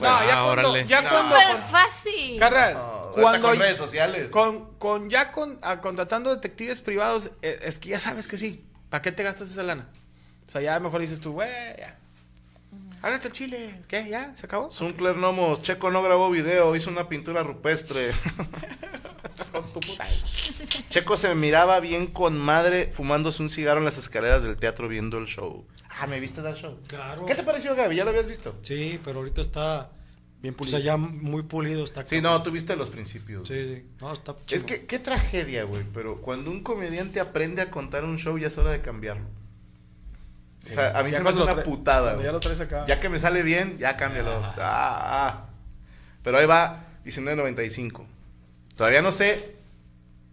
No, ya Ah, cuando, órale. ya No. cuando, Súper fácil. carnal, No, cuando con redes sociales. con, con ya con ah, contratando detectives privados, eh, es que ya sabes que sí. ¿Para qué te gastas esa lana? O sea, ya mejor dices tú, güey, ya. Háblate el chile. ¿Qué? ¿Ya? ¿Se acabó? Zuncler Nomos, Checo no grabó video, hizo una pintura rupestre. Con tu puta. Checo se miraba bien con madre fumándose un cigarro en las escaleras del teatro viendo el show. Ah, ¿me viste dar show? Claro. ¿Qué te pareció, Gaby? ¿Ya lo habías visto? Sí, pero ahorita está. Bien O pulido. sea, ya muy pulido está. Sí, no, tuviste los principios. Sí, sí. No, está Es que, qué tragedia, güey, pero cuando un comediante aprende a contar un show ya es hora de cambiarlo. O sea, a mí Ya se me hace una putada, ya lo traes acá. Ya que me sale bien, ya cámbialo. Ah, ah. Pero ahí va, 19.95. Todavía no sé.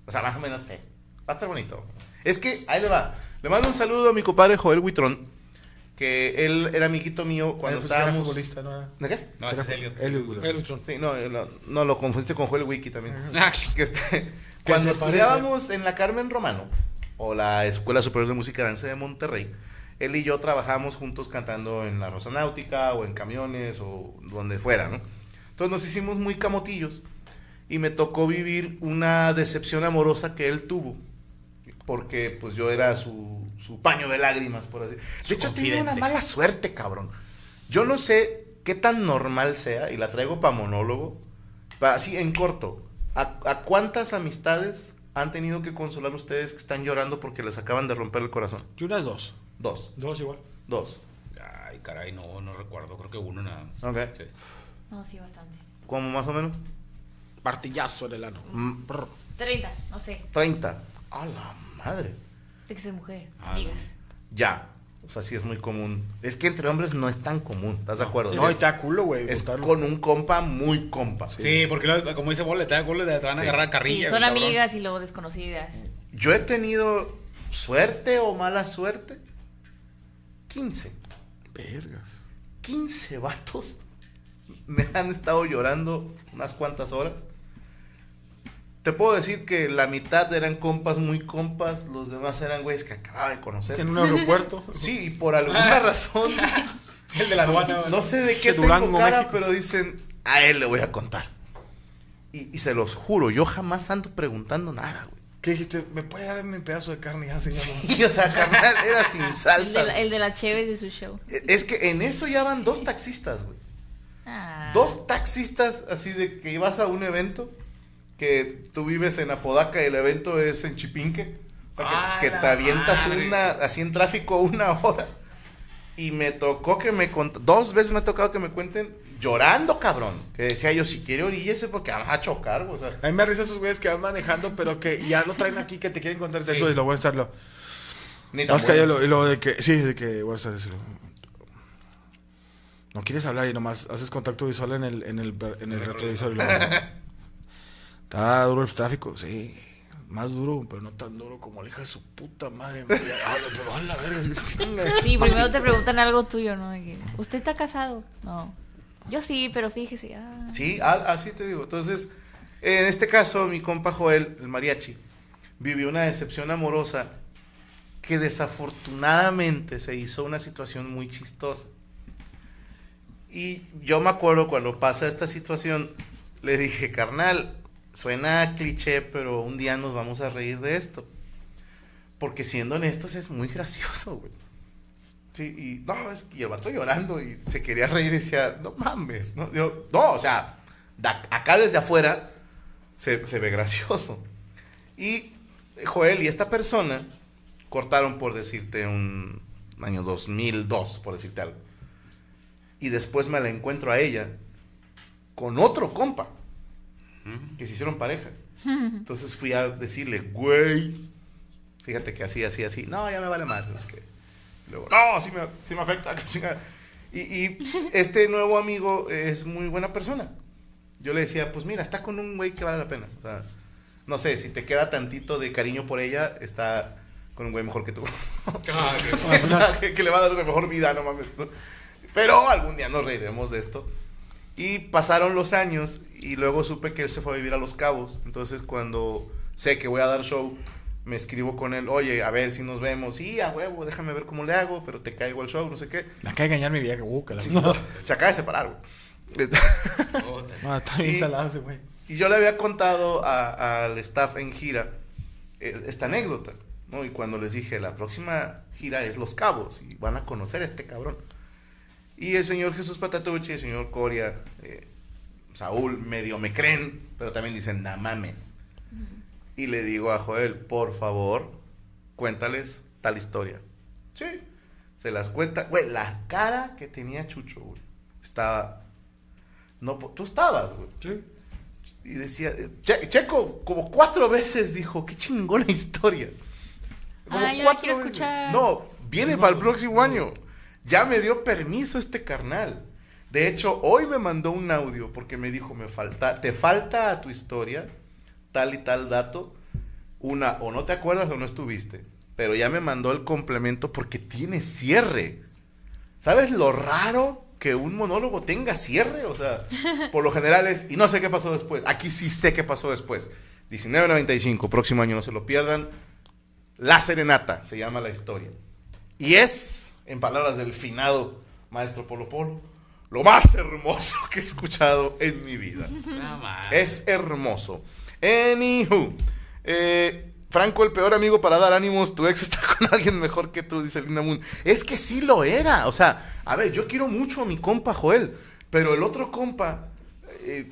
O sea, más o menos sé. Va a estar bonito. Es que, ahí le va. Le mando un saludo a mi compadre Joel Huitrón. Que él era amiguito mío cuando Pues era estábamos. futbolista, ¿no? ¿De qué? No, ese es Elliot. Elliot. Sí, no, no, no, lo confundiste con Joel Wiki también. Ah, Que este, cuando parece. estudiábamos en la Carmen Romano, o la Escuela Superior de Música y Danza de Monterrey, él y yo trabajamos juntos cantando en la Rosa Náutica, o en camiones, o donde fuera, ¿no? Entonces nos hicimos muy camotillos, y me tocó vivir una decepción amorosa que él tuvo, porque pues yo era su, su paño de lágrimas, por así De hecho, tenía una confidente. mala suerte, cabrón. Yo no sé qué tan normal sea, y la traigo para monólogo, pa- así en corto. ¿A, a cuántas amistades han tenido que consolar ustedes que están llorando porque les acaban de romper el corazón? Y unas dos. Dos. Dos igual. Dos. Ay, caray, no, no recuerdo. Creo que uno nada. más. Ok. Sí. No, sí, bastantes. ¿Cómo más o menos? Partillazo en el ano. Mm, 30, no sé. 30. A la madre. De que soy mujer, Ah, amigas. Ya. O sea, sí es muy común. Es que entre hombres no es tan común, ¿estás de acuerdo? No, y es, te da culo, güey. es botarlo. con un compa muy compa. Sí, porque luego, como dice Bolle, te da goles, te van a Sí. agarrar a Sí, carrilla. son cabrón. amigas y luego desconocidas. Yo he tenido suerte o mala suerte. 15. Vergas. 15 vatos me han estado llorando unas cuantas horas. Te puedo decir que la mitad eran compas muy compas, los demás eran güeyes que acababa de conocer. En un aeropuerto. Sí, y por alguna razón, El de la aduana. no sé de qué De tengo Durango, cara, México. pero dicen, a él le voy a contar. Y, y se los juro, yo jamás ando preguntando nada, güey. ¿Qué dijiste? ¿Me puede dar mi pedazo de carne ya, señor? Sí, o sea, carnal, era sin El salsa. de, la, el de la Cheves de su show. Es que en eso ya van dos taxistas, güey. Ah. Dos taxistas así de que vas a un evento, que tú vives en Apodaca y el evento es en Chipinque. O sea, que, ¡A que la te avientas madre! una, así en tráfico una hora. Y me tocó que me dos veces me ha tocado que me cuenten llorando, cabrón. Que decía yo, si quiere oríllese porque vamos a chocar, o sea. A mí me risa esos güeyes que van manejando, pero que ya lo traen aquí, que te quieren contar Sí. eso y lo voy a estarlo. Ni tan que y lo de que, sí, de que, buenas tardes. y lo- No quieres hablar y nomás haces contacto visual en el, en el, en el retrovisor. lo- Está duro el tráfico, sí. Más duro, pero no tan duro como la hija de su puta madre. me- pero a la verga, chinga. Sí, primero te preguntan algo tuyo, ¿no? De que, ¿Usted está casado? No. Yo sí, pero fíjese. ah. Sí, así te digo. Entonces, en este caso, mi compa Joel, el mariachi, vivió una decepción amorosa que desafortunadamente se hizo una situación muy chistosa. Y yo me acuerdo cuando pasa esta situación, le dije, carnal, suena cliché, pero un día nos vamos a reír de esto. Porque siendo honestos es muy gracioso, güey. Sí, y no, es que el vato llorando y se quería reír y decía, no mames, no, yo, no o sea, acá desde afuera se, se ve gracioso. Y eh, Joel y esta persona cortaron, por decirte, un año 2002, por decirte algo. Y después me la encuentro a ella con otro compa, que se hicieron pareja. Entonces fui a decirle, güey, fíjate que así, así, así. No, ya me vale más. Es que, luego, no, sí me, sí me afecta. que chingada". Y, y este nuevo amigo es muy buena persona. Yo le decía, pues mira, está con un güey que vale la pena. O sea, no sé, si te queda tantito de cariño por ella, está con un güey mejor que tú. Sea, que, que le va a dar una mejor vida, no mames. ¿no? Pero algún día nos reiremos de esto. Y pasaron los años y luego supe que él se fue a vivir a Los Cabos. Entonces cuando sé que voy a dar show, me escribo con él, oye, a ver si nos vemos. Sí, a huevo, déjame ver cómo le hago, pero te caigo al show, no sé qué. Me acaba de engañar mi vieja, uh, que la- Sí, se acaba de separar, güey. No, está bien Y- salado ese güey. Y yo le había contado al staff en gira eh, esta anécdota, ¿no? Y cuando les dije, la próxima gira es Los Cabos y van a conocer a este cabrón. Y el señor Jesús Patatucci, el señor Coria, eh, Saúl, medio me creen, pero también dicen, no mames. Y le digo a Joel, por favor, cuéntales tal historia. Sí, se las cuenta. Güey, la cara que tenía Chucho, güey, estaba... No, tú estabas, güey. Sí. Y decía, Che- Checo, como cuatro veces dijo, qué chingona historia. Como Ah, yo la cuatro quiero veces. escuchar. No, viene para el próximo año. Ya me dio permiso este carnal. De hecho, hoy me mandó un audio porque me dijo, me falta, te falta a tu historia tal y tal dato. Una, o no te acuerdas o no estuviste. Pero ya me mandó el complemento porque tiene cierre. ¿Sabes lo raro que un monólogo tenga cierre? O sea, por lo general es, y no sé qué pasó después. Aquí sí sé qué pasó después. 19.95, próximo año, no se lo pierdan. La Serenata se llama la historia. Y es, en palabras del finado maestro Polo Polo, lo más hermoso que he escuchado en mi vida. Es hermoso. Anywho. eh, Franco, el peor amigo para dar ánimos. Tu ex está con alguien mejor que tú, dice Linda Moon. Es que sí lo era. O sea, a ver, yo quiero mucho a mi compa Joel. Pero el otro compa, eh,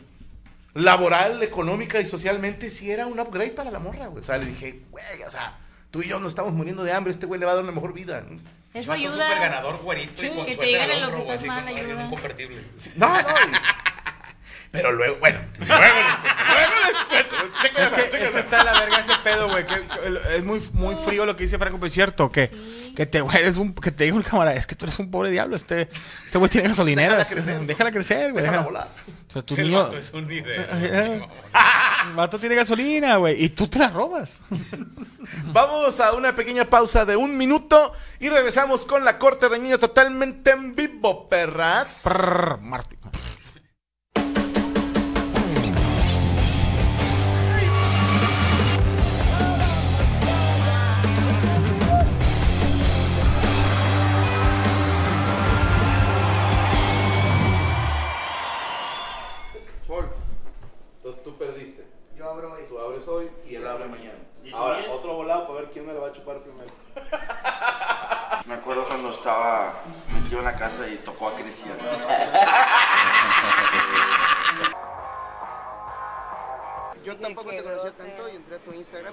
laboral, económica y socialmente, sí era un upgrade para la morra, güey. O sea, le dije, güey, o sea, tú y yo nos estamos muriendo de hambre. Este güey le va a dar una mejor vida. ¿no? Eso ayuda. súper ganador, güerito, Sí, y con que te digan al en lo hombro, que estás así mal, como en ayuda. un convertible. Sí, No, no. pero luego, bueno, luego les cuento, luego les cuento. Checa Es esa, que, checa es que esa. está la verga ese pedo, güey. que- que es muy, muy frío lo que dice Franco, pero es cierto. Que, que te, güey, eres un, que te diga un cámara, es que tú eres un pobre diablo. Este este güey tiene gasolineras. Déjala crecer. Déjala güey. Déjala déjala- volar. O sea, tu El niño- es un líder. El vato tiene gasolina, güey. Y tú te la robas. Vamos a una pequeña pausa de un minuto y regresamos con la corte reñida totalmente en vivo, perras. Prrr, Martín.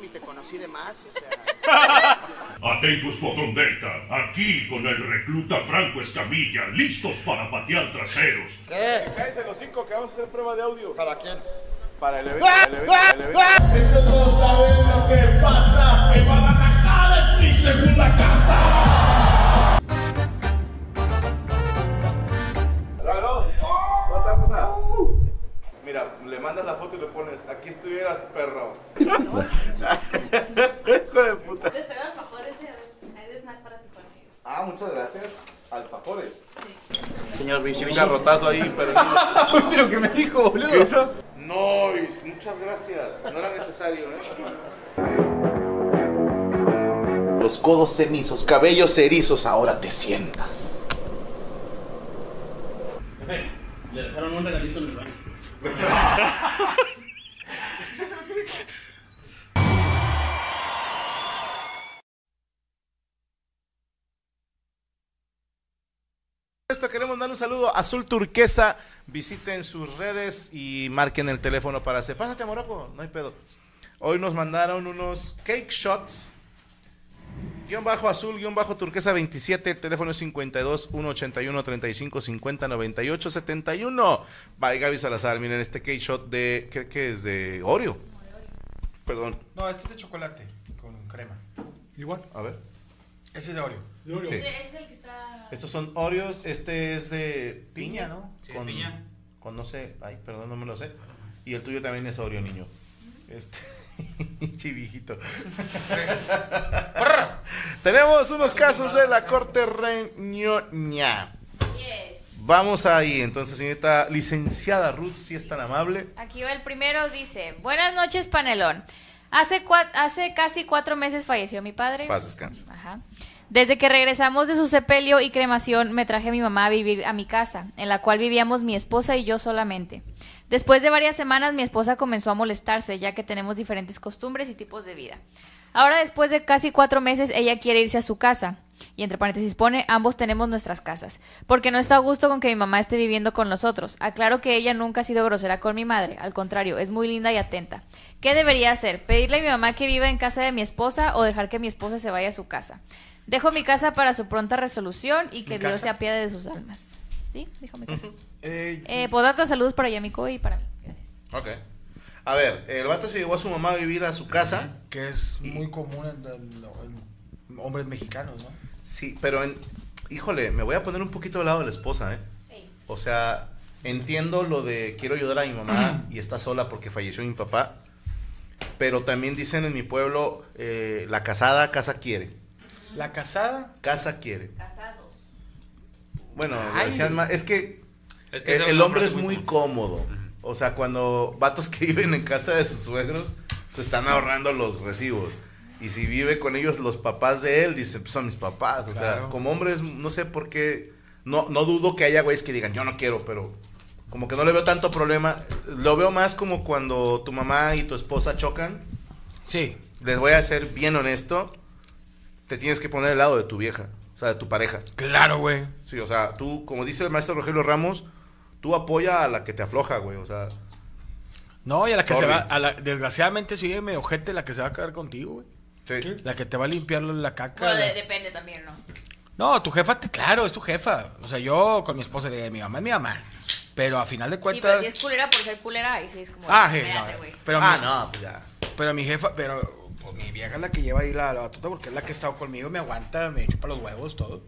Y te conocí de más, o sea... Atentos Potondeta, aquí con el recluta Franco Escamilla, listos para patear traseros. ¿Qué? Cállese los cinco que vamos a hacer prueba de audio. ¿Para quién? Para el evento. Para el evento. para el evento. Estos no saben lo que pasa, que Guadalajara es mi segunda casa. Mandas la foto y le pones, aquí estuvieras, perro. Hijo de puta. Ah, muchas gracias. Alfajores. Señor Richie, un garrotazo ahí, pero. Pero que me dijo, boludo. ¿Qué hizo? No, muchas gracias. No era necesario, ¿eh? Los codos cenizos, cabellos erizos, ahora te sientas. Le dejaron un regalito en el baño. Esto queremos dar un saludo a Azul Turquesa. Visiten sus redes y marquen el teléfono para hacer. Pásate, Morocco, no hay pedo. Hoy nos mandaron unos cake shots. Guión bajo azul, guion bajo turquesa 27. El teléfono es 52 181 35 50 98 71. Bye, Gaby Salazar. Miren este cake shot de. ¿Qué, qué es? De Oreo. Perdón. No, este es de chocolate con crema. Igual. A ver. Ese es de Oreo. De Oreo. Sí. Es el que está. Estos son Oreos. Este es de piña, ¿no? Sí, de piña. Con no sé. Ay, perdón, no me lo sé. Y el tuyo también es Oreo, niño. Este. Chivijito. Tenemos unos casos de la corte reñoña. Vamos ahí, entonces, señorita licenciada Ruth, si es tan amable. Aquí va el primero, dice, buenas noches, panelón. Hace, cua- hace casi cuatro meses falleció mi padre. Paz, descanso. Ajá. Desde que regresamos de su sepelio y cremación, me traje a mi mamá a vivir a mi casa, en la cual vivíamos mi esposa y yo solamente. Después de varias semanas, mi esposa comenzó a molestarse, ya que tenemos diferentes costumbres y tipos de vida. Ahora, después de casi cuatro meses, ella quiere irse a su casa. Y entre paréntesis pone, ambos tenemos nuestras casas. Porque no está a gusto con que mi mamá esté viviendo con nosotros. Aclaro que ella nunca ha sido grosera con mi madre. Al contrario, es muy linda y atenta. ¿Qué debería hacer? ¿Pedirle a mi mamá que viva en casa de mi esposa o dejar que mi esposa se vaya a su casa? Dejo mi casa para su pronta resolución y que ¿Mi Dios se apiade de sus almas. ¿Sí? Dijo mi casa. Eh, Eh, Podata, saludos para Yamiko y para mí. Gracias. Ok. A ver, el vato se llevó a su mamá a vivir a su casa. que es muy común en, en- en hombres mexicanos, ¿no? Sí, pero en, híjole, me voy a poner un poquito del lado de la esposa, ¿eh? O sea, entiendo lo de quiero ayudar a mi mamá y está sola porque falleció mi papá. Pero también dicen en mi pueblo, eh, la casada casa quiere. La casada. Casa quiere. Casados. Bueno, más- es que, Es que el, hombre es muy muy cómodo. O sea, cuando vatos que viven en casa de sus suegros se están ahorrando los recibos. Y si vive con ellos los papás de él, dice, pues son mis papás. O sea, como hombres, no sé por qué. No, no dudo que haya güeyes que digan, yo no quiero, pero como que no le veo tanto problema. Lo veo más como cuando tu mamá y tu esposa chocan. Sí. Les voy a ser bien honesto. Te tienes que poner al lado de tu vieja, o sea, de tu pareja. Claro, güey. Sí, o sea, tú, como dice el maestro Rogelio Ramos, tú apoya a la que te afloja, güey. O sea, No, y a la que Sorry. se va, a la, desgraciadamente sigue medio ojete la que se va a quedar contigo, güey. sí. La que te va a limpiar la caca. Bueno, la- de- depende también, ¿no? No, tu jefa, te- claro, es tu jefa. O sea, yo con mi esposa digo, mi mamá es mi mamá. Pero a final de Sí, cuentas... pero si es culera por ser culera, ahí sí es como... Ah, sí, no, pero ah, mi- no, pues ya. Pero mi jefa, pero pues mi vieja es la que lleva ahí la, la batuta porque es la que ha estado conmigo, me aguanta, me chupa los huevos, todo.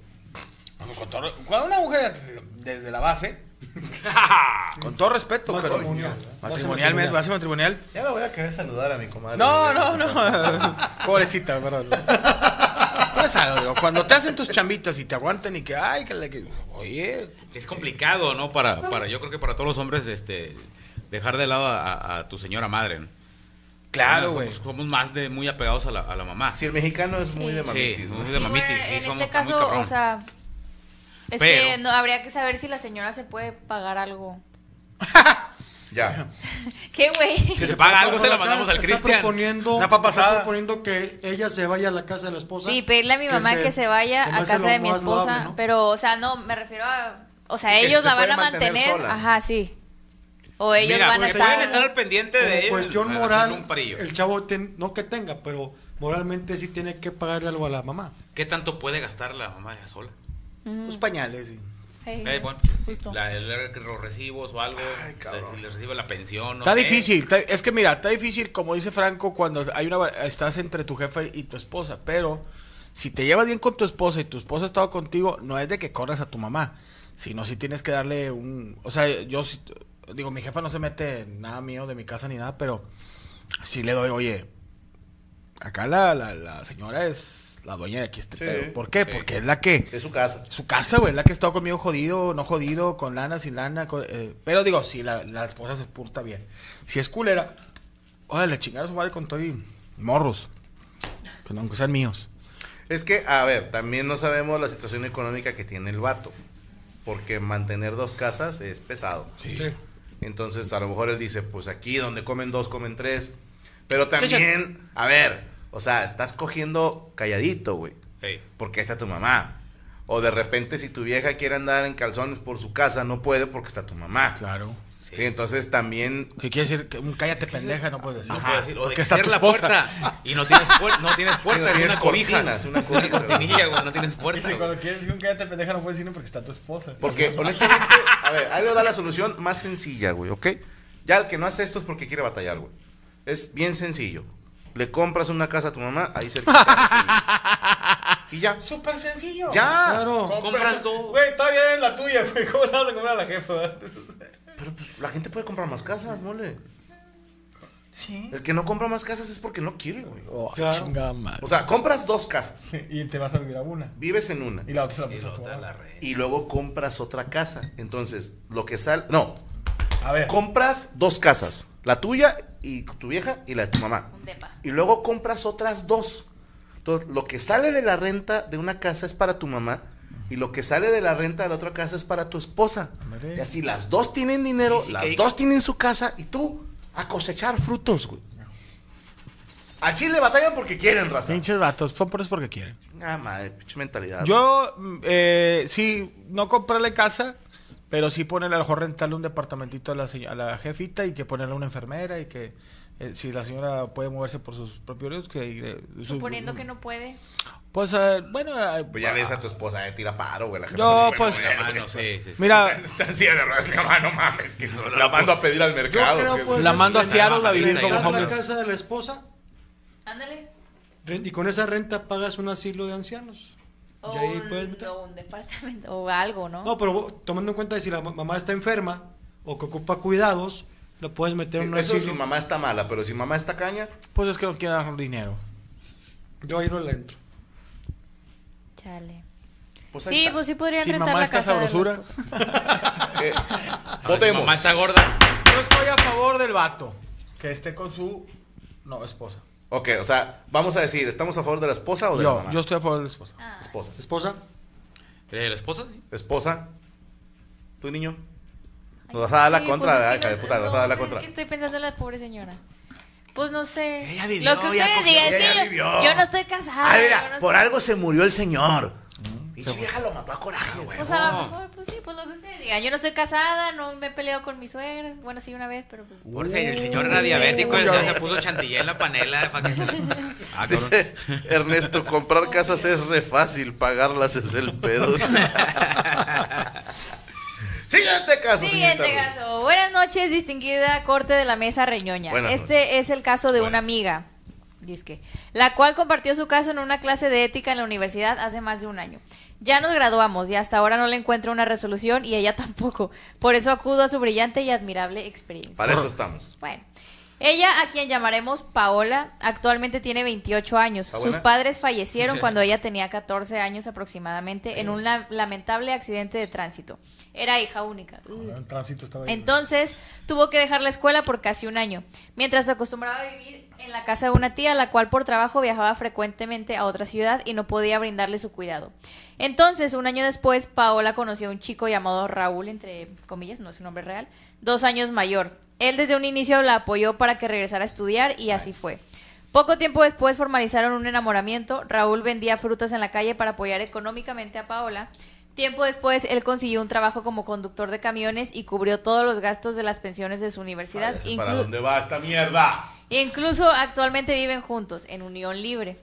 Con todo- Cuando una mujer desde la base, con todo respeto, pero Matrimonial, matrimonialmente, base matrimonial. Ya me voy a querer saludar a mi comadre. No, no, no. Pobrecita, perdón. Pero es algo, digo, cuando te hacen tus chambitas y te aguantan y que, ay, que, le- que- oye, Es complicado, ¿no? Para, para, yo creo que para todos los hombres, este, dejar de lado a, a- a tu señora madre, ¿no? Claro, Somos- güey. Somos, más de muy apegados a la, a la mamá. Si el mexicano es muy de Sí, mamitis, ¿no? muy de mamitis, bueno, sí, en somos este muy caso, cabrón. o sea, es Pero- que no, habría que saber si la señora se puede pagar algo. Ya. ¿Qué, güey? Si se paga algo, se la mandamos al Cristian. proponiendo, Una papa está proponiendo que ella se vaya a la casa de la esposa. Sí, pedirle a mi que mamá se- que se vaya se a casa de mi esposa, loable, ¿no? pero, o sea, no, me refiero a... O sea, Sí, que ellos se la van a mantener mantener, sola. ajá, sí. O ellos Mira, van a porque estar... pueden estar al pendiente de él. cuestión moral, el chavo ten- no que tenga, pero moralmente sí tiene que pagarle algo a la mamá. ¿Qué tanto puede gastar la mamá ya sola? Tus pañales, sí. Hey, Eh, bueno, la- el- los recibos o algo, Ay, si le recibe la pensión. Está difícil, está- es que mira, está difícil, como dice Franco, cuando hay una estás entre tu jefa y tu esposa, pero si te llevas bien con tu esposa y tu esposa ha estado contigo, no es de que corras a tu mamá, sino si tienes que darle un, o sea, yo sí- digo, mi jefa no se mete en nada mío de mi casa ni nada, pero sí le doy, oye, acá la, la, la señora es la dueña de aquí este Sí. pedo. ¿Por qué? Sí. Porque es la que... Es su casa. Su casa, güey, es la que ha estado conmigo jodido, no jodido, con lana, sin lana. con- eh, pero digo, si la, la esposa se porta bien. Si es culera, órale, chingar a su madre con todo y morros. Que no, aunque sean míos. Es que, a ver, también no sabemos la situación económica que tiene el vato. Porque mantener dos casas es pesado. Sí. Entonces, a lo mejor él dice, pues aquí donde comen dos, comen tres. Pero también, a ver, o sea, estás cogiendo calladito, güey. Ey. Porque ahí está tu mamá. O de repente, si tu vieja quiere andar en calzones por su casa, no puede porque está tu mamá. Claro. Sí, entonces también. ¿Qué quiere decir? Que un cállate pendeja no puedes decir. No o de que está tu la esposa. puerta y no tienes, puer- no tienes puerta, no es tienes una cobija. cortinas, una cobija. cortinilla, güey, no tienes puerta. Dice, güey. cuando quieres decir un cállate pendeja no puedes decirlo porque está tu esposa. Porque honestamente, a ver, ahí le da la solución más sencilla, güey, ¿ok? Ya el que no hace esto es porque quiere batallar, güey. Es bien sencillo. Le compras una casa a tu mamá, ahí cerquita. y ya. Súper sencillo. Ya. Claro. Compras dos. Güey, está bien la tuya, güey. ¿Cómo le vas a comprar a la jefa? La gente puede comprar más casas, mole. Sí. El que no compra más casas es porque no quiere, güey. Oh, Claro. chingada madre. O sea, compras dos casas, y te vas a vivir a una. vives en una Y la otra la Y otra la red. y luego compras otra casa. Entonces, lo que sale, no, A ver. compras dos casas, la tuya y tu vieja y la de tu mamá. Un depa. Y luego compras otras dos. Entonces, lo que sale de la renta de una casa es para tu mamá y lo que sale de la renta de la otra casa es para tu esposa. Hombre. Y así las dos tienen dinero, las que- dos tienen su casa y tú a cosechar frutos, güey. A Chile batallan porque quieren, raza. Pinches vatos, son por eso porque quieren. Ah, madre, pinche mentalidad. Yo, eh, sí, no comprarle casa, pero sí ponerle a lo mejor rentarle un departamentito a la, a la jefita y que ponerle una enfermera y que eh, si la señora puede moverse por sus propios medios, que... eh, su- Suponiendo que no puede. Pues, eh, bueno... eh, Pues ya ves a tu esposa, eh, tira paro, güey. La jefa No, dice, pues, bueno, Ah, güey, no, sí, sí. Mira, Está en silla de ruedas, mi mamá, no mames, que la mando a pedir al mercado. Yo creo puede la mando a Seattle a vivir como rentar la casa de la esposa Ándale. y con esa renta pagas un asilo de ancianos. O Y ahí un, puedes meter- o un departamento. O algo, ¿no? No, pero tomando en cuenta de si la ma- mamá está enferma o que ocupa cuidados, lo puedes meter en un Eso si mamá está mala, pero si mamá está caña, Pues es que no quiere dar dinero. Yo ahí no le entro. Chale. pues Sí, está. pues sí podrían Si rentar mamá la está casa de la sabrosura. Eh, Ahora, si votemos. mamá está gorda. Yo estoy a favor del vato. Que esté con su... No, esposa. Ok, o sea, vamos a decir, ¿estamos a favor de la esposa o de la Yo, mamá? yo estoy a favor de la esposa. Ah. Esposa. ¿Esposa? Eh, ¿La esposa? sí. Esposa. ¿Tu niño? Nos vas a dar la Sí, contra, pues es ¿verdad, que hija de puta? Nos vas a dar la pues es contra. que estoy pensando en la pobre señora. Pues no sé. Ella vivió, Lo que ustedes cogió, digan. Es ella que yo, vivió. yo no estoy casada. Ah, mira, no por estoy- algo se murió el señor. Pinche vieja lo mató a coraje, güey. Pues a lo mejor, pues sí, pues lo que ustedes digan. Yo no estoy casada, no me he peleado con mis suegras. Bueno, sí, una vez, pero pues. Porque el señor era diabético, él ya se puso chantilly en la panela. para que se Ah. Dice Ernesto, comprar casas es re fácil, pagarlas es el pedo. Siguiente caso, Siguiente señorita Ruiz. caso. Buenas noches, distinguida corte de la mesa reñoña. Buenas este noches. es el caso de una amiga, disque, la cual compartió su caso en una clase de ética en la universidad hace más de un año. Ya nos graduamos y hasta ahora no le encuentro una resolución y ella tampoco. Por eso acudo a su brillante y admirable experiencia. Para eso estamos. Bueno, ella, a quien llamaremos Paola, actualmente tiene 28 años. ¿Está Sus padres fallecieron cuando ella tenía 14 años aproximadamente en un la- lamentable accidente de tránsito. Era hija única. El tránsito estaba ahí. Entonces tuvo que dejar la escuela por casi un año, mientras se acostumbraba a vivir en la casa de una tía, la cual por trabajo viajaba frecuentemente a otra ciudad y no podía brindarle su cuidado. Entonces, un año después, Paola conoció a un chico llamado Raúl, entre comillas, no es su nombre real, dos años mayor. Él desde un inicio la apoyó para que regresara a estudiar y así fue. Poco tiempo después formalizaron un enamoramiento. Raúl vendía frutas en la calle para apoyar económicamente a Paola. Tiempo después, él consiguió un trabajo como conductor de camiones y cubrió todos los gastos de las pensiones de su universidad. ¿Para dónde va esta mierda? Incluso actualmente viven juntos, en unión libre.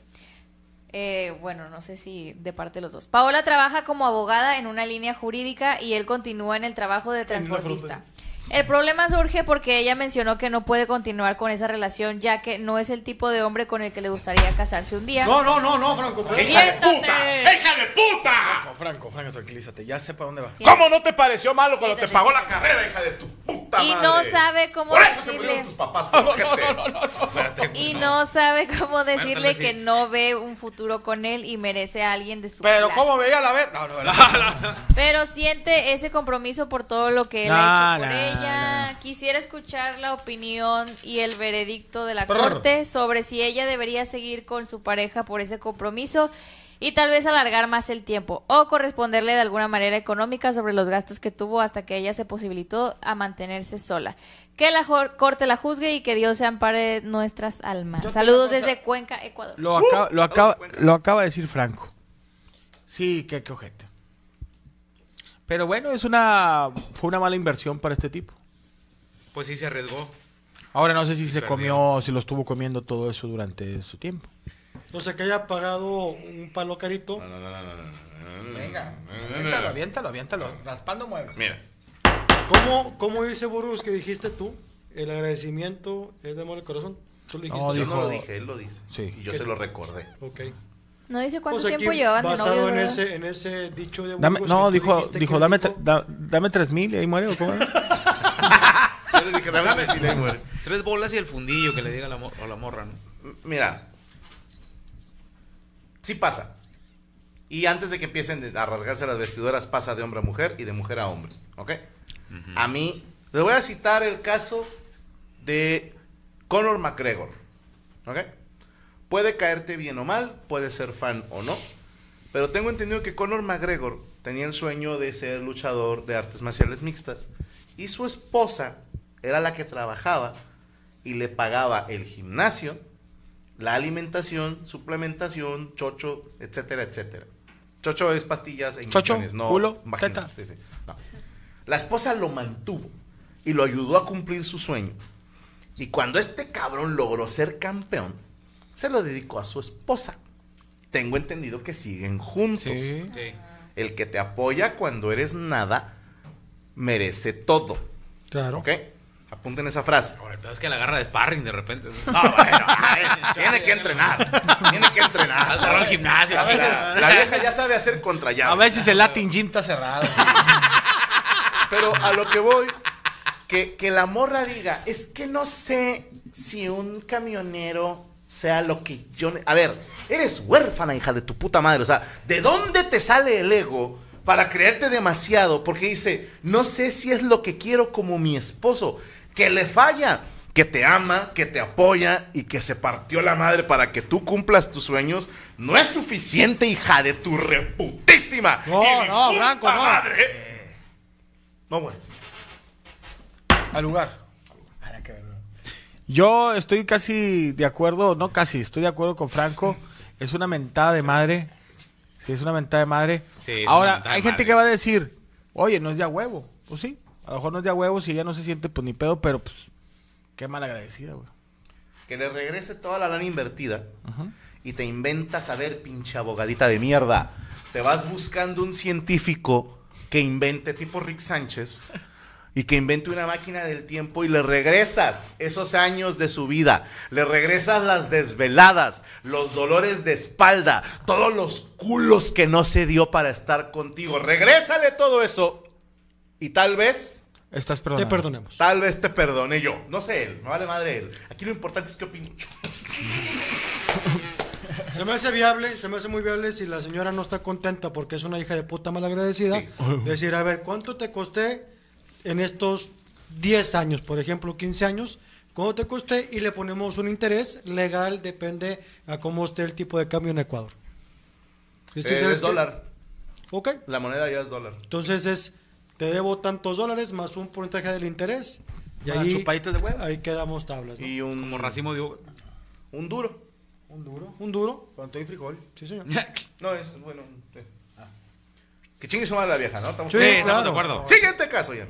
Eh, bueno, no sé si de parte de los dos. Paola trabaja como abogada en una línea jurídica y él continúa en el trabajo de transportista. El problema surge porque ella mencionó que no puede continuar con esa relación ya que no es el tipo de hombre con el que le gustaría casarse un día. No, no, no, no, Franco. pero- ¡Hija de puta! Siéntate. ¡Hija de puta! Franco, Franco, Franco, tranquilízate. Ya sé para dónde va. ¿Cómo no te pareció malo cuando te pagó la carrera, hija de tu puta puta y madre. no sabe cómo Por eso se decirle murieron tus papás, por ojete. y no sabe cómo decirle que no ve un futuro con él y merece a alguien de su Pero clase. ¿cómo veía la ver? No, no, no. Pero siente ese compromiso por todo lo que él No, ha hecho por no, ella. Quisiera escuchar la opinión y el veredicto de la corte sobre si ella debería seguir con su pareja por ese compromiso y tal vez alargar más el tiempo o corresponderle de alguna manera económica sobre los gastos que tuvo hasta que ella se posibilitó a mantenerse sola. Que la corte la juzgue y que Dios se ampare nuestras almas. Yo Saludos desde Cuenca, Ecuador. Lo, acaba, lo, acaba, lo acaba de decir Franco. Sí, qué, qué ojete. Pero bueno, es una fue una mala inversión para este tipo. Pues sí se arriesgó. Ahora no sé si se comió, si lo estuvo comiendo todo eso durante su tiempo. No sé que haya pagado un palo carito. Venga, aviéntalo, aviéntalo, aviéntalo. Raspando muebles. Mira. ¿Cómo, ¿Cómo dice Burus que dijiste tú? El agradecimiento es de amor al corazón. Tú lo dijiste. yo dijo- no lo dije, él lo dice. Sí. Y yo se lo recordé. Ok. No dice cuánto Pues tiempo llevaban de basado novios, en ¿verdad? ese, en ese dicho de Dame, Burgos no, dijo, dijo dame, dijo, tre- da- dame tres mil y ahí muere. ¿o cómo era? Yo le dije, dame tres mil y muere. Tres bolas y el fundillo que le diga a la, mo- a la morra, Mira. Sí pasa. Y antes de que empiecen a rasgarse las vestiduras, pasa de hombre a mujer y de mujer a hombre. ¿Ok? A mí, les voy a citar el caso de Conor McGregor. ¿Ok? Puede caerte bien o mal, puede ser fan o no. Pero tengo entendido que Conor McGregor tenía el sueño de ser luchador de artes marciales mixtas. Y su esposa era la que trabajaba y le pagaba el gimnasio, la alimentación, suplementación, chocho, etcétera, etcétera. Chocho es pastillas e inyecciones, no culo, vaginas. Sí, sí, no. La esposa lo mantuvo y lo ayudó a cumplir su sueño. Y cuando este cabrón logró ser campeón, se lo dedicó a su esposa. Tengo entendido que siguen juntos. Sí. El que te apoya cuando eres nada, merece todo. Claro. ¿Ok? Apunten esa frase. Ahora, es que la agarra de sparring de repente. No, bueno, ay, tiene que entrenar. Tiene que entrenar. Ha cerrado el gimnasio. La, la- la vieja ya sabe hacer contra. A veces el Latin Gym está cerrado. Pero a lo que voy, que, que la morra diga, es que no sé si un camionero sea lo que yo... ne-". A ver, eres huérfana, hija de tu puta madre. O sea, ¿de dónde te sale el ego para creerte demasiado? Porque dice, no sé si es lo que quiero como mi esposo. Que le falla. Que te ama, que te apoya y que se partió la madre para que tú cumplas tus sueños, no es suficiente, hija de tu reputísima. No, y no, Franco, no. madre. No, bueno. Al lugar. Yo estoy casi de acuerdo, no casi, estoy de acuerdo con Franco. Es una mentada de madre. Sí, es una mentada de madre. Sí, es una Ahora, hay gente madre. que va a decir, oye, no es de a huevo. Pues sí, a lo mejor no es de a huevo si ella no se siente pues ni pedo, pero pues, qué mal agradecida, güey. Que le regrese toda la lana invertida y te inventas, a ver, pinche abogadita de mierda. Te vas buscando un científico que invente, tipo Rick Sánchez, y que invente una máquina del tiempo y le regresas esos años de su vida. Le regresas las desveladas, los dolores de espalda, todos los culos que no se dio para estar contigo. Regrésale todo eso y tal vez Estás Te perdonemos. Tal vez te perdone yo. No sé él, me vale madre él. Aquí lo importante es qué opino. Se me hace viable, se me hace muy viable si la señora no está contenta porque es una hija de puta malagradecida. Sí. Decir, a ver, ¿cuánto te costé en estos 10 años, por ejemplo, 15 años? ¿Cuánto te costé? Y le ponemos un interés legal, depende a cómo esté el tipo de cambio en Ecuador. Eh, sabes es que- dólar. Ok. La moneda ya es dólar. Entonces es, te debo tantos dólares más un porcentaje del interés. Y Ah, ahí, chupaditos de huevo. ahí quedamos tablas. ¿no? Y un, Como racimo de uva. un duro. Un duro. Un duro. Con todo y frijol. Sí, señor. No, es bueno. sí. Que chingue su madre la vieja, ¿no? Estamos Sí, Sí, estamos de acuerdo. Siguiente caso ya.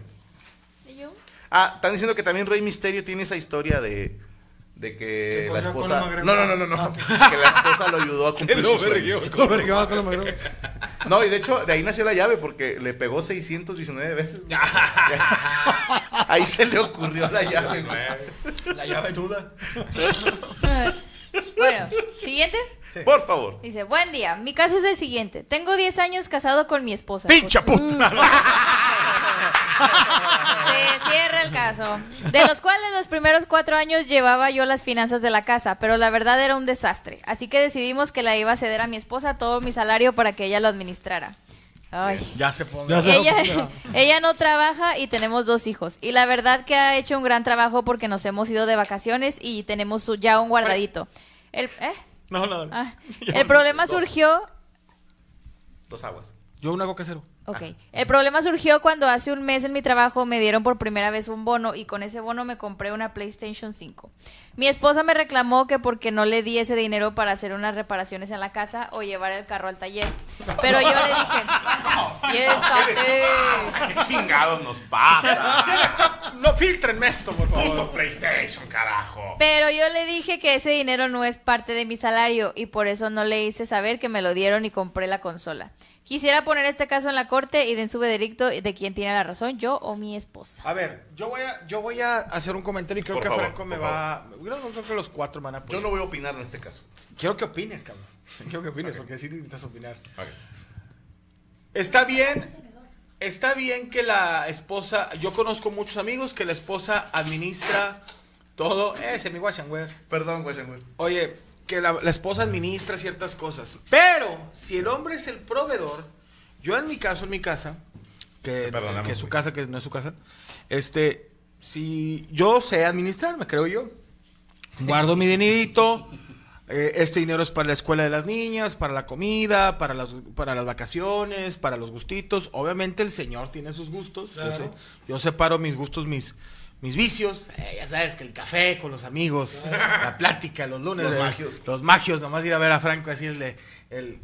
Ah, están diciendo que también Rey Misterio tiene esa historia de, de que la esposa. No, no, no, no, no. Que la esposa lo ayudó a cumplir su sueño. No, y de hecho, de ahí nació la llave porque le pegó 619 veces. ahí se le ocurrió la llave. La llave nuda. Bueno, siguiente. Por favor. Dice, buen día, mi caso es el siguiente. Tengo 10 años casado con mi esposa. ¡Pincha puta! Se cierra el caso. De los cuales los primeros cuatro años llevaba yo las finanzas de la casa, pero la verdad era un desastre. Así que decidimos que la iba a ceder a mi esposa todo mi salario para que ella lo administrara. Ay. Ya se fue. Ella, ella no trabaja y tenemos dos hijos. Y la verdad que ha hecho un gran trabajo porque nos hemos ido de vacaciones y tenemos ya un guardadito. El, ¿eh? No, no. Ah, el problema surgió Dos aguas. Yo una coca cero. Ok. El problema surgió cuando hace un mes en mi trabajo me dieron por primera vez un bono y con ese bono me compré una PlayStation 5. Mi esposa me reclamó que porque no le di ese dinero para hacer unas reparaciones en la casa o llevar el carro al taller. Pero yo le dije, siéntate. ¿Qué chingados nos pasa? No filtrenme esto, por favor. Puto PlayStation, carajo. Pero yo le dije que ese dinero no es parte de mi salario y por eso no le hice saber que me lo dieron y compré la consola. Quisiera poner este caso en la corte y den su veredicto de quién tiene la razón, yo o mi esposa. A ver, yo voy a, yo voy a hacer un comentario y creo Por que favor, Franco me va. Yo no creo que los cuatro me van a Yo apoyar. no voy a opinar en este caso. Quiero que opines, cabrón. Quiero que opines, porque sí necesitas opinar. Está bien, está bien que la esposa. Yo conozco muchos amigos que la esposa administra todo. Ese, mi guachan, güey. Perdón, güey, güey. Oye, que la, la esposa administra ciertas cosas. Pero, si el hombre es el proveedor, yo en mi caso, en mi casa, que, es su güey. casa, que no es su casa, este, si yo sé administrarme, creo yo. Guardo mi dinerito. eh, este dinero es para la escuela de las niñas, para la comida, para las, para las vacaciones, para los gustitos. Obviamente el señor tiene sus gustos. Yo, sé- yo separo mis gustos, mis, mis vicios. Eh, ya sabes que el café con los amigos, la plática los lunes. Los magios. Los magios, nomás ir a ver a Franco así el de... El...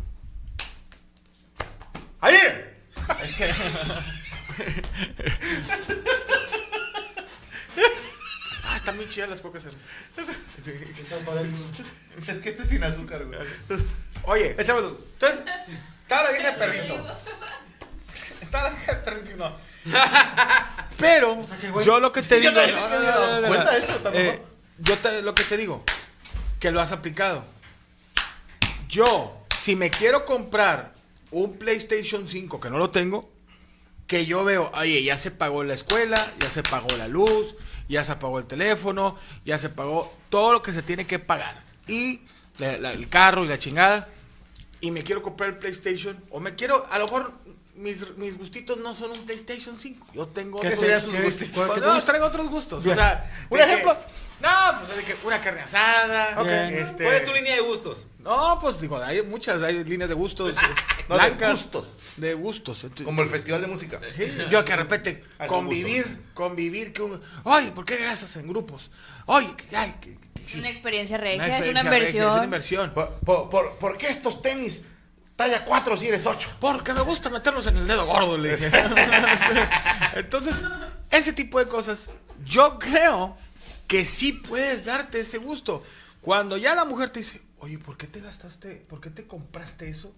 ¡Ayer! Es que- ah, están muy chidas las cocas. Es que este es sin azúcar, güey. Oye, Échamelo. entonces, estaba la vieja de perrito. Estaba la vieja de perrito y no. Pero, yo lo que te Yo digo. dado cuenta de eso. Eh, yo lo que te digo, que lo has aplicado. Yo, si me quiero comprar un PlayStation 5 que no lo tengo, que yo veo, oye, ya se pagó la escuela, ya se pagó la luz, ya se pagó el teléfono, ya se pagó todo lo que se tiene que pagar. Y la- la- el carro y la chingada. Y me quiero comprar el PlayStation. O me quiero, a lo mejor mis, mis gustitos no son un PlayStation 5. Yo tengo ¿Qué otros- serían sus ¿qué- gustitos? Pues, ¿Cuál- no, os traigo otros gustos. Bien. O sea, ¿Un de ejemplo? que- no, pues de que una carne asada. Este, ¿Cuál es tu línea de gustos? No, pues digo, hay muchas, hay líneas de gustos. No, de blancas, gustos. De gustos. Entonces, Como el festival de música. Sí, Yo que de repente Ah, convivir, convivir que un, oye, ¿por qué gastas en grupos? Oye, que- ay, que- que- sí. una experiencia Una regia, es una regia, inversión. Es una inversión. ¿Por, por, por, por qué estos tenis talla 4 si eres 8? Porque me gusta meterlos en el dedo gordo, le dije. Entonces, ese tipo de cosas, yo creo que sí puedes darte ese gusto. Cuando ya la mujer te dice, oye, ¿por qué te gastaste, por qué te compraste eso?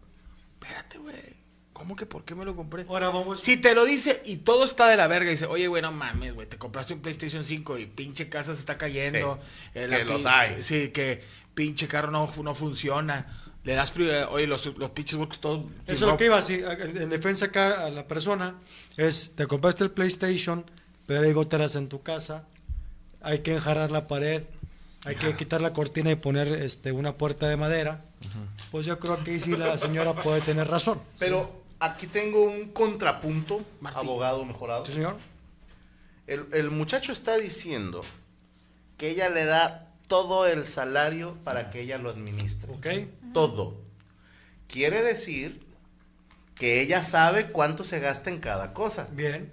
Espérate, güey. ¿Cómo que por qué me lo compré? Ahora vamos. Si te lo dice y todo está de la verga y dice, oye, güey, no mames, güey, te compraste un PlayStation 5 y pinche casa se está cayendo. Sí, eh, que los hay. Sí, que pinche carro no, no funciona. Le das prioridad, oye, los, los pinches works todos. Eso es lo que iba, sí, en defensa acá a la persona, es, te compraste el PlayStation, pero hay goteras en tu casa, hay que enjarrar la pared, hay que quitar la cortina y poner este, una puerta de madera. Pues yo creo que ahí sí la señora puede tener razón. Pero aquí tengo un contrapunto, abogado mejorado. ¿Sí, señor? El, el muchacho está diciendo que ella le da todo el salario para que ella lo administre. ¿Ok? Todo. Quiere decir que ella sabe cuánto se gasta en cada cosa. Bien.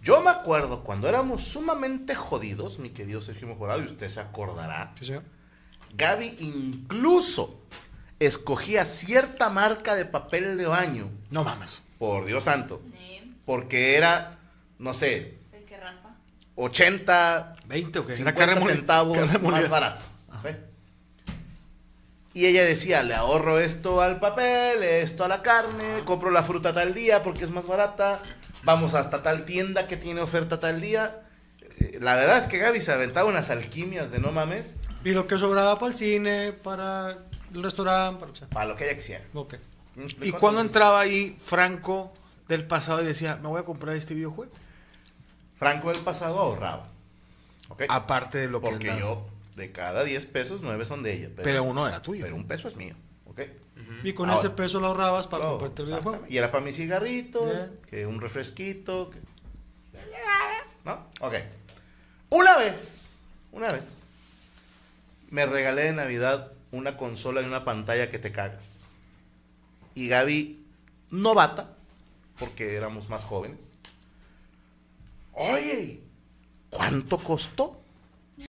Yo me acuerdo cuando éramos sumamente jodidos, mi querido Sergio Mejorado, y usted se acordará, Sí, señor. Gaby incluso escogía cierta marca de papel de baño, No mames. por Dios santo, porque era, no sé, El que raspa. 80, 20 o qué? Era 50 carne molida. centavos más barato. ¿sí? Y ella decía, le ahorro esto al papel, esto a la carne, compro la fruta tal día porque es más barata, vamos hasta tal tienda que tiene oferta tal día. Eh, La verdad es que Gaby se aventaba unas alquimias de no mames Y lo que sobraba para el cine, para el restaurante, para... o sea, para lo que ella quisiera. Ok. ¿Me ¿Y cuando entraba ahí Franco del pasado y decía, me voy a comprar este videojuego? Franco del pasado ahorraba. Aparte de lo que Porque yo, de cada 10 pesos, 9 son de ella. Pero uno era tuyo. Pero un peso es mío. ¿ok? Y con Ahora, ese peso lo ahorrabas para todo, comprarte el videojuego. Y era para mis cigarritos, que un refresquito. que- ¿No? Ok. Una vez, una vez, me regalé de Navidad una consola y una pantalla que te cagas. Y Gaby, novata, porque éramos más jóvenes. Oye, ¿cuánto costó?